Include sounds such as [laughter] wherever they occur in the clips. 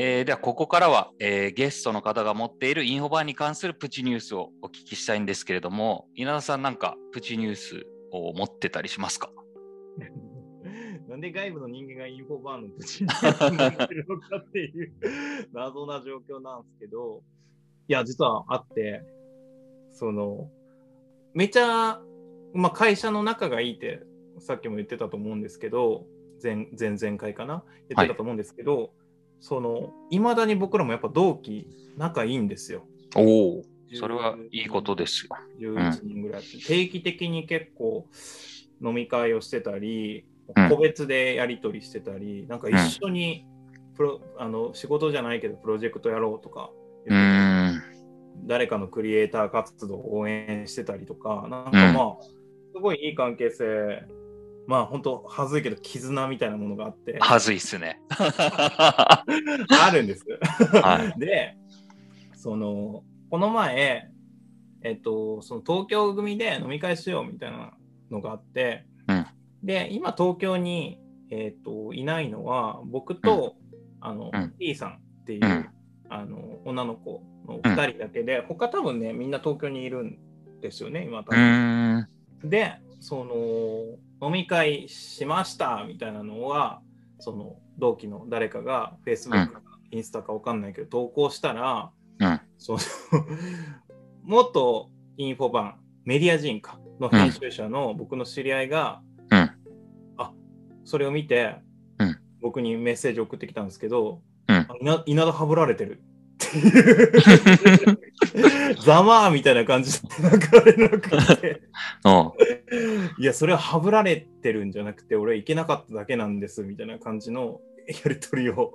えー、ではここからは、えー、ゲストの方が持っているインフォバーに関するプチニュースをお聞きしたいんですけれども稲田さんなんかプチニュースを持ってたりしますか？[laughs] なんで外部の人間がインフォバーのプチニュースになってるのかっていう [laughs] 謎な状況なんですけどいや実はあってそのめちゃ、まあ、会社の仲がいいってさっきも言ってたと思うんですけど前前々回かな？言ってたと思うんですけど、はいそのいまだに僕らもやっぱ同期仲いいんですよ。おお、それはいいことですよ。11人ぐらい、うん、定期的に結構飲み会をしてたり、個別でやり取りしてたり、うん、なんか一緒にプロ、うん、あの仕事じゃないけどプロジェクトやろうとか誰かのクリエイター活動を応援してたりとか、なんかまあ、すごいいい関係性まあ本当はずいけど絆みたいなものがあって。はずいっすね。[laughs] あるんです、はい、[laughs] でそのこの前えっとその東京組で飲み会しようみたいなのがあって、うん、で今東京に、えっといないのは僕と、うん、あの、うん、T さんっていう、うん、あの女の子の2人だけで、他多分ねみんな東京にいるんですよね今多分。でその飲み会しましたみたいなのはその同期の誰かが Facebook かインスタか分かんないけど投稿したら、うん、その [laughs] 元インフォバンメディア人かの編集者の僕の知り合いが、うん、あそれを見て、うん、僕にメッセージ送ってきたんですけど、うん、稲田はぶられてる。っていうざまーみたいな感じで流れなくて。いやそれははぶられてるんじゃなくて俺行けなかっただけなんですみたいな感じの [laughs] やり取りを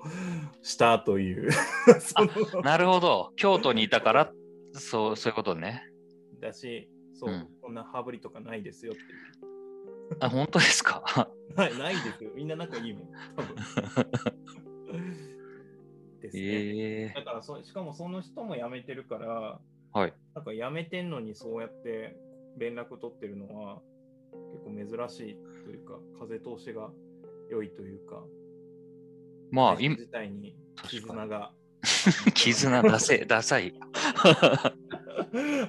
したという。[laughs] なるほど。京都にいたからそうそういうことね。だしそう、うん、こんな羽振りとかないですよってあ本当ですか？[laughs] はいないですよ。みんな仲いいもん多分ですね。えー、だからそ、しかもその人も辞めてるから、はい、なんか辞めてんのにそうやって連絡取ってるのは結構珍しいというか、風通しが良いというか、まあ、今自体に絆が。[laughs] 絆ダセ、ダサい。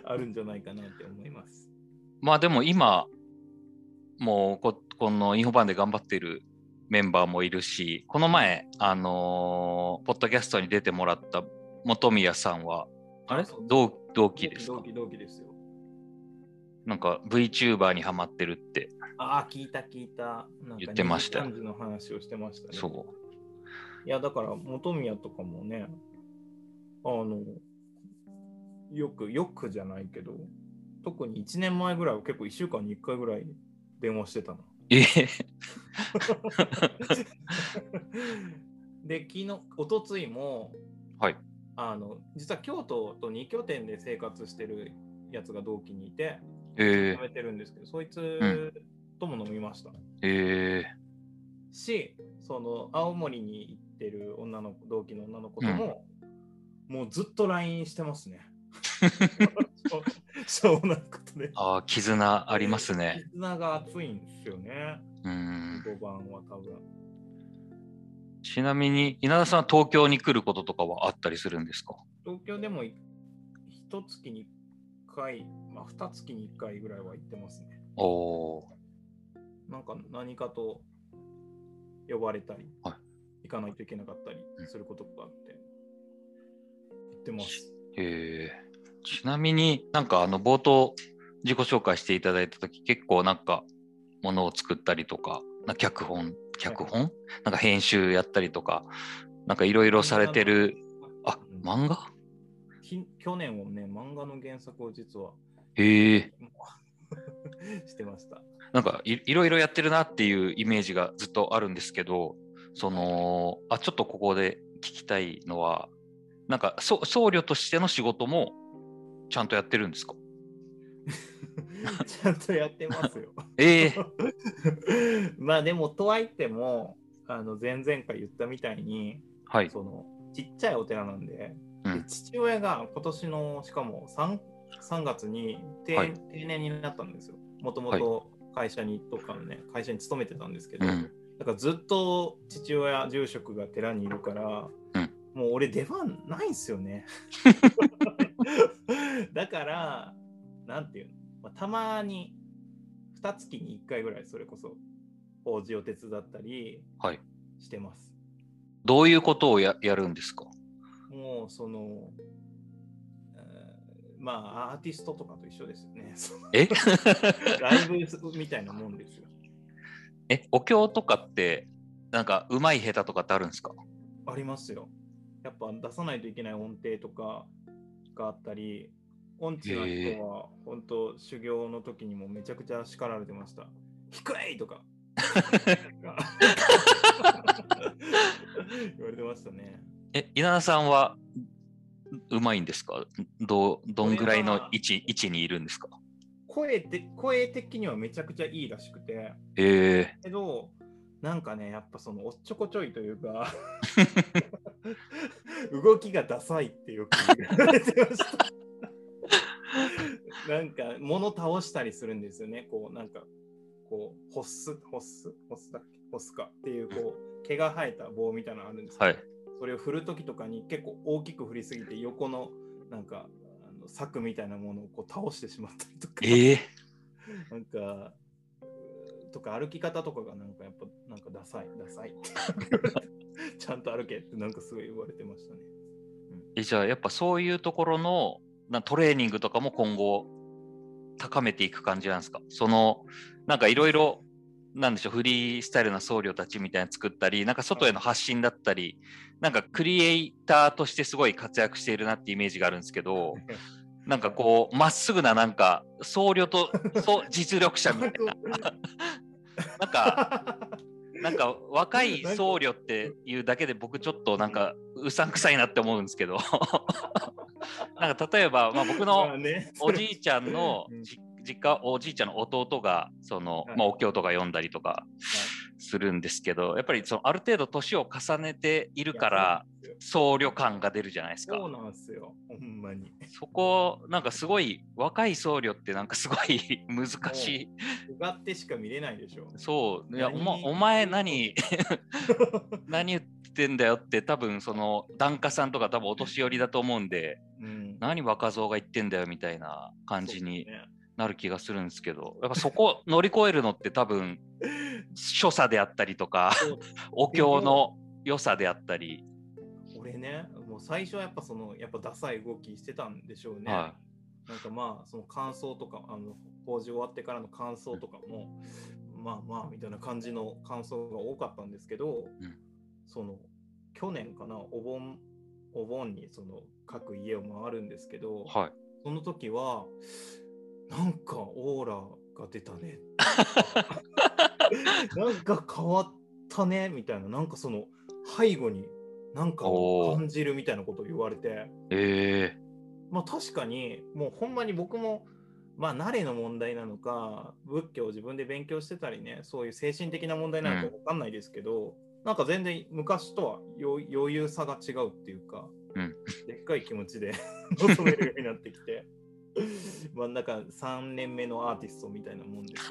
あるんじゃないかなって思います。まあでも今、もうここのインフォバンで頑張っているメンバーもいるし、この前、あのー、ポッドキャストに出てもらった本宮さんは、あれ？同同期ですか？同期同期ですよ。なんか VTuber にハマってるって。ああ、聞いた聞いた。言ってました。の話をしてましたね。そう。いや、だから本宮とかもね、あの、よく、よくじゃないけど、特に1年前ぐらいは結構1週間に1回ぐらい電話してたの。え？[laughs] で、昨日、おとついも、はい。あの、実は京都と2拠点で生活してるやつが同期にいて、えー、めてるんですけど、そいつとも飲みました。えー、し、その、青森に行ってる女の子、同期の女の子とも、うん、もうずっと LINE してますね。しょうもないことで。ああ、絆ありますね。[laughs] 絆が熱いんですよね。うん。5番は多分。ちなみに、稲田さんは東京に来ることとかはあったりするんですか？東京でも一月に1回、まあ二月に1回ぐらいは行ってますね。おお。なんか何かと呼ばれたり、はい、行かないといけなかったりすることがあって、行ってます。へえ。ちなみになんかあの冒頭自己紹介していただいた時結構なんかものを作ったりとかな脚本脚本、はい、なんか編集やったりとかなんかいろいろされてるあ漫画？去年はね漫画の原作を実はへえ。[laughs] してました。なんかいいろいろやってるなっていうイメージがずっとあるんですけどそのあちょっとここで聞きたいのはなんか僧侶としての仕事もちゃんとやってるんですか？[laughs] ちゃんとやってますよ。ええー、[laughs] まあでもとはいってもあの前々回言ったみたいに、はい、そのちっちゃいお寺なんで、うんで父親が今年のしかも 3, 3月に定,、はい定年になったんですよ。もともと会社にとかのね会社に勤めてたんですけど、うん。だからずっと父親住職が寺にいるから、うんもう俺出番ないんすよね。[laughs] だからなんていうの、まあ、たまに2月に1回ぐらいそれこそ法事を手伝ったりはい。してます。どういうことをややるんですか？もうその、えーまあアーティストとかと一緒ですよね。え？[laughs] ライブみたいなもんですよ。え、お経とかって、なんか、うまい下手とかってあるんですか？ありますよ。やっぱ出さないといけない音程とかがあったり、音痴な人は本当修行の時にもめちゃくちゃ叱られてました。低いとか。[laughs] 言われてましたね。え、稲田さんはうまいんですか？どうどんぐらいの位置位置にいるんですか？声で声的にはめちゃくちゃいいらしくて、えけど、なんかね、やっぱそのおっちょこちょいというか、[laughs] 動きがダサいってよく言われてました。[laughs] なんか物倒したりするんですよね。こうなんかこうホッスホッス？ホッスだっけ？ホッスかっていうこう毛が生えた棒みたいなのあるんですー、けど、はい。それを振るときとかに結構大きく振りすぎて横のなんかあの柵みたいなものをこう倒してしまったりとか。えー、[laughs] なんか、とか歩き方とかがなんかやっぱなんかダサい、ダサい [laughs] ちゃんと歩けってなんかすごい言われてましたね。えじゃあやっぱそういうところのなトレーニングとかも今後高めていく感じなんですか？そのなんかいろいろなんでしょうフリースタイルな僧侶たちみたいなの作ったりなんか外への発信だったりなんかクリエイターとしてすごい活躍しているなってイメージがあるんですけど [laughs] なんかこうまっすぐななんか僧侶と実力者みたいな。[laughs] なんかなんか若い僧侶っていうだけで僕ちょっとなんかうさんくさいなって思うんですけど。[laughs] なんか例えば、まあ、僕まのおじいちゃんのうん。じ実家おじいちゃんの弟がその、はい。まあ、お経とか読んだりとかするんですけどやっぱりそのある程度年を重ねているから僧侶感が出るじゃないですか。そうなんですよ、ほんまに。そこなんかすごい若い僧侶ってなんかすごい [laughs] 難しい。うがってしか見れないでしょ。そう。いやお,、何ま、お前何 [laughs] 何言ってんだよって多分その檀家さんとか多分お年寄りだと思うんでうん、何若造が言ってんだよみたいな感じにねなる気がするんですけどやっぱそこ乗り越えるのって多分所作であったりとかお経の良さであったり、俺ね、もう最初はやっぱその、やっぱダサい動きしてたんでしょうね。はなんかまあその感想とかあの法事終わってからの感想とかも、まあまあみたいな感じの感想が多かったんですけど、うん。その去年かなお盆お盆にその各家を回るんですけど、はい、その時はなんかオーラが出たね。[laughs] なんか変わったね。みたいな。なんかその背後になんかを感じるみたいなことを言われて。えまあ確かにもうほんまに僕もまあ慣れの問題なのか仏教を自分で勉強してたりねそういう精神的な問題なのか分かんないですけど、なんか全然昔とは余余裕さが違うっていうか、うん。でっかい気持ちで [laughs] 求めるようになってきてまあなんか3年目のアーティストみたいなもんです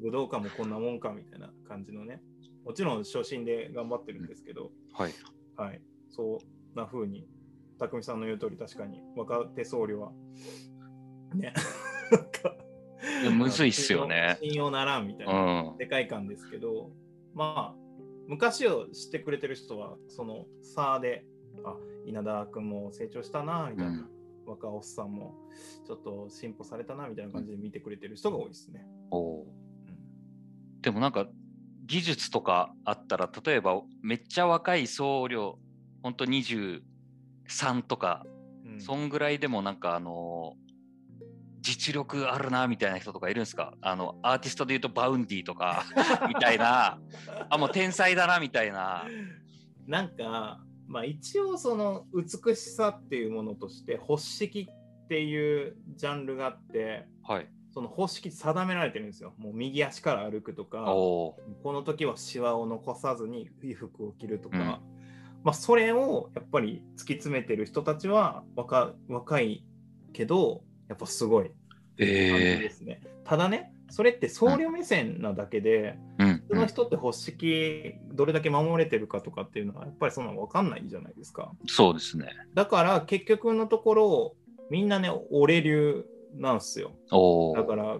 武道館もこんなもんかみたいな感じのね。もちろん初心で頑張ってるんですけど、はい、はい、そんな風に、匠さんの言う通り、確かに若手僧侶は、ね、むずいっすよね。信用ならんみたいうな世界観ですけど、まあ、昔を知ってくれてる人は、その差で、あ、稲田君も成長したな、みたいな、うん若おっさんもちょっと進歩されたな、みたいな感じで見てくれてる人が多いですね。おーでもなんか技術とかあったら例えばめっちゃ若い僧侶ほんと23とか、うん。そんぐらいでもなんかあの実力あるなみたいな人とかいるんですか？あのアーティストで言うと Vaundy とかみたいな。[laughs] あもう天才だなみたいな。なんか、まあ一応その美しさっていうものとして、宝式っていうジャンルがあって、はい。その方式定められてるんですよ。もう右足から歩くとか、この時はシワを残さずに衣服を着るとか、まあ、それをやっぱり突き詰めてる人たちは若若いけど、やっぱすごい感じですね。ただね、それって僧侶目線なだけで、うん普通の人って発式どれだけ守れてるかとかっていうのはやっぱりそんなの分かんないじゃないですか。そうですね。だから結局のところみんなね俺流なんすよ。おお。だから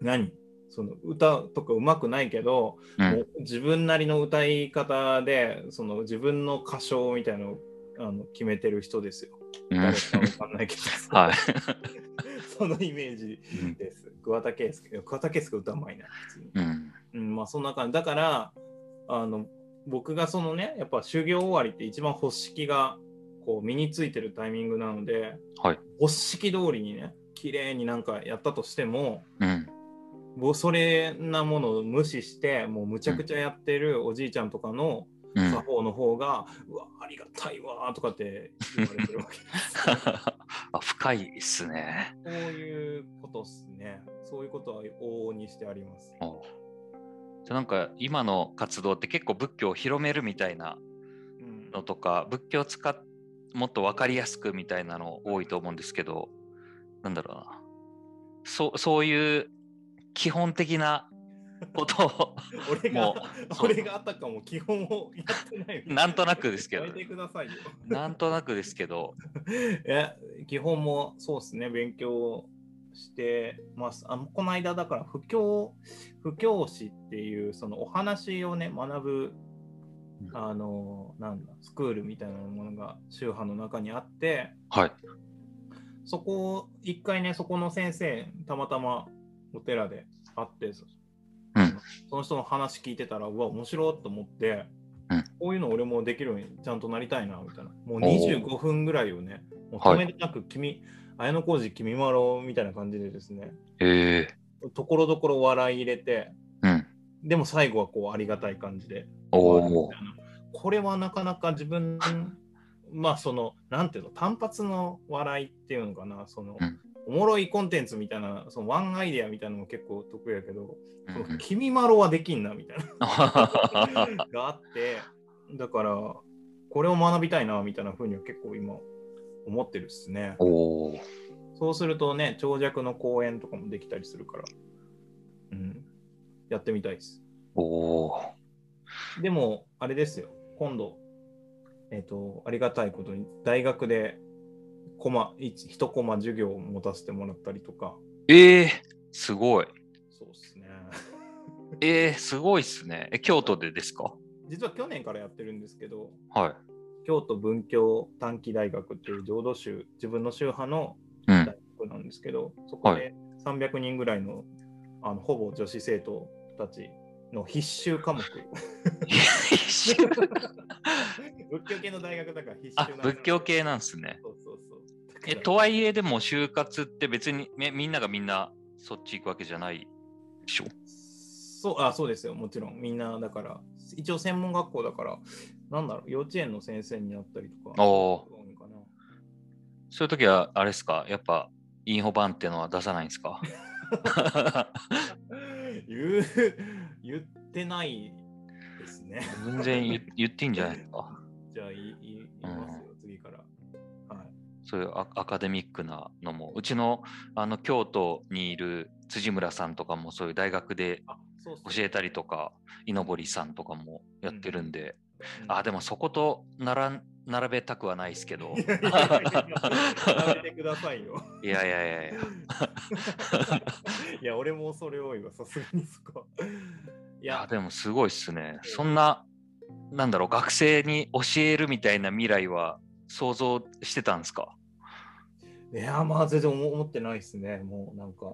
何？その歌とかうまくないけど、うん自分なりの歌い方でその自分の歌唱みたいなのをあの決めてる人ですよ。うん誰か分かんないけど、はい。[laughs] そのイメージうんです。桑田佳祐桑田佳祐歌うまいな普通に。うん。うん、まあそんな感じ。だから、あの、僕がそのね、やっぱ修行終わりって一番発式がこう身についてるタイミングなので、はい。発式通りにね、綺麗になんかやったとしても、うん。もうそれなものを無視して、もうむちゃくちゃやってるおじいちゃんとかのうん。作法の方が、うわ、ありがたいわーとかって言われてるわけです。[laughs] あ深いですね。そういうことっすね。そういうことは往々にしてあります。おじゃあなんか今の活動って結構仏教を広めるみたいなうん。のとか仏教を使っもっと分かりやすくみたいなの多いと思うんですけどなんだろうな。そうそういう基本的なことを [laughs] 俺が俺があたかも基本をやってない。[laughs] なんとなくですけど。なんとなくですけど。[laughs] え基本もそうですね。勉強してます。あこの間だから布教布教師っていうそのお話をね学ぶうん。あのなんだスクールみたいなものが宗派の中にあってはい。そこ一回ねそこの先生たまたまお寺で会ってそうん。その人の話聞いてたらうわ面白いと思って、うん。こういうの俺もできるようにちゃんとなりたいなみたいな。もうおー。25分ぐらいをねもうはい止めてなく君、綾小路君まろみたいな感じでですね。ええ。ところどころ笑い入れてうん。でも最後はこうありがたい感じで。おこれはなかなか自分まあそのなんていうの単発の笑いっていうのかな。その、うん。おもろいコンテンツみたいなそのワンアイデアみたいなのも結構得意やけど、うん。その君まろはできんなみたいな。があってだからこれを学びたいなみたいな風には結構今思ってるっすね。そうするとね長尺の講演とかもできたりするから。うん。やってみたいです。でも、あれですよ、今度、えっ、と、ありがたいことに、大学で、コマ、一一コマ授業を持たせてもらったりとか、ええすごい。そうですね。ええすごいっすね。え京都でですか？実は去年からやってるんですけど、はい京都文教短期大学っていう浄土宗、自分の宗派のうん。大学なんですけど、そこはで300人ぐらいの、あのほぼ女子生徒たちの必修科目。一緒仏教系の大学だから必修仏教系なんですね。そうそうそう。えとはいえでも就活って別にめみんながみんなそっち行くわけじゃないでしょ？そうあそうですよ、もちろん。みんな、だから、一応専門学校だから、なんだろう、幼稚園の先生になったりとか。おーそういう時はあれですか？やっぱインフォ版っていうのは出さないんですか？[laughs] 言う、言ってないですね。全然言言っていいんじゃないですか？じゃあ、言いますよ、次から。はい。そういうアアカデミックなのもうちのあの京都にいる辻村さんとかもそういう大学で教えたりとか井上さんとかもやってるんで、うんあでもそことなら並べたくはないですけど。いやいやいやいややめてくださいよ。[laughs] いやいやいやいや。[laughs] いや、俺もそれ多いわ、さすがにそこ。いいやや、でもすごいっすね。そんななんだろう学生に教えるみたいな未来は想像してたんですか？いや、まあ全然思思ってないですね、もうなんか。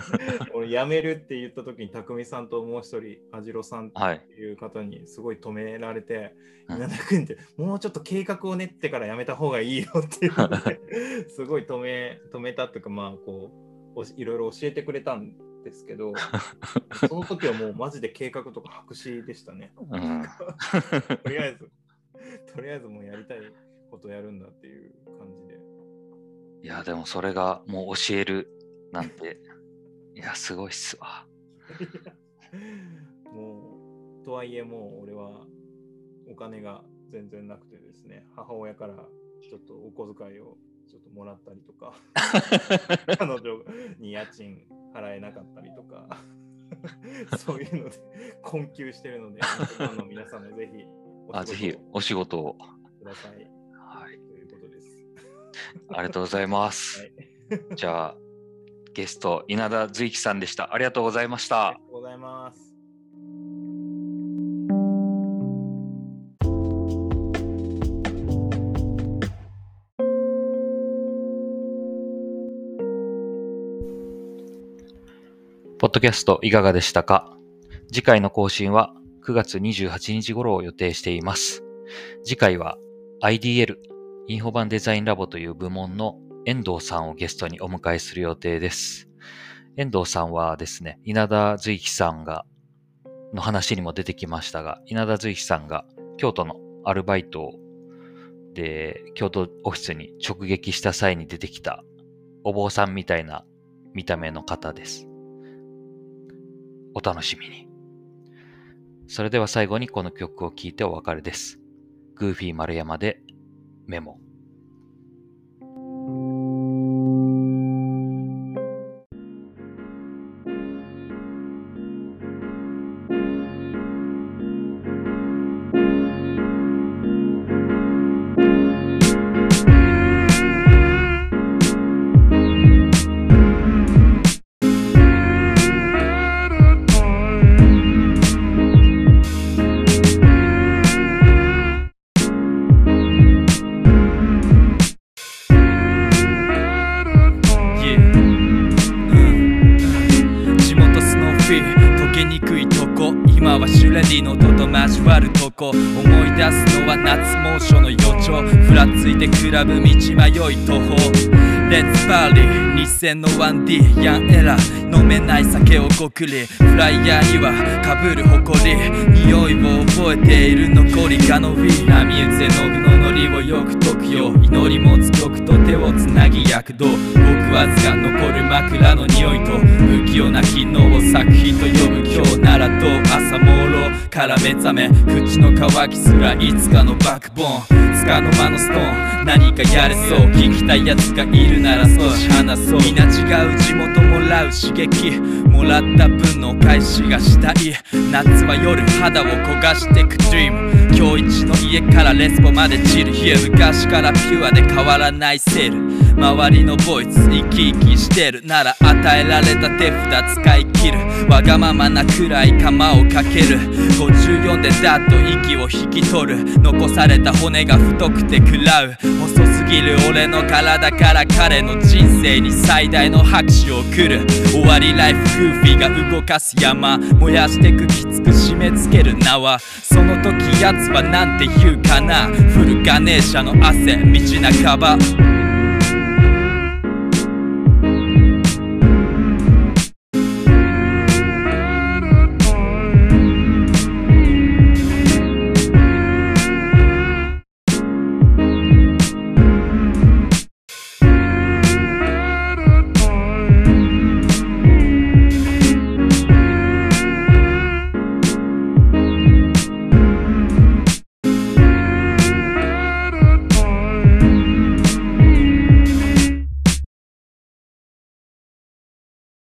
[laughs] 俺辞めるって言った時に匠さんともう一人網代さんはいっていう方にすごい止められてうん稲田君ってもうちょっと計画を練ってから辞めた方がいいよっていう [laughs] すごい止め止めたっていうかまあこういろいろ教えてくれたんですけど [laughs] その時はもうマジで計画とか白紙でしたね。うんとりあえずとりあえずもうやりたいことやるんだっていう感じで。いやでもそれがもう教えるなんていやすごいっすわ [laughs] もうとはいえもう俺はお金が全然なくてですね、母親からちょっとお小遣いをちょっともらったりとか、[laughs] 彼女に家賃払えなかったりとか、[laughs] そういうので困窮してるので、ファンの皆さんもぜひあぜひお仕事をください。はい。ということです。ありがとうございます。はい、じゃあ、ゲスト、稲田随樹さんでした。ありがとうございました。ありがとうございます。ポッドキャストいかがでしたか？次回の更新は9月28日頃を予定しています。次回は IDL、インフォバンデザインラボという部門の遠藤さんをゲストにお迎えする予定です。遠藤さんはですね、稲田随樹さんが、の話にも出てきましたが、稲田随樹さんが京都のアルバイトで、京都オフィスに直撃した際に出てきたお坊さんみたいな見た目の方です。お楽しみに。それでは最後にこの曲を聴いてお別れです。グーフィー丸山でメモ。戦の 1D ヤンエラ飲めない酒をごくり。フライヤーにはかぶる誇り。匂いを覚えている残り。がのび波打つ絵の具の。ノリをよく解くよ祈り持つ曲と。手をつなぎ躍動僕わずか残る枕の匂いと。不器用な昨日を作品と呼ぶ今日ならと朝朦朧から目覚め口の渇きすらいつかのバックボーン。つかの間のストーン。何かやれそう。聞きたいやつがいるなら少し話そう。皆違う地元らう刺激。もらった分の返しがしたい。夏は夜肌を焦がしてく Dream 今日一の家からレスポまで散る日昔からピュアで変わらないセール。周りのボイス生き生きしてる。なら与えられた手札使い切る。わがままなくらい釜をかける。54でだっと息を引き取る。残された骨が太くて食らう。細すぎる俺の体から彼の人生に最大の拍手を送る。終わりライフグーフィーが動かす山燃やしてくきつく締め付ける縄。その時奴はなんて言うかな。フルガネーシャの汗道半ば。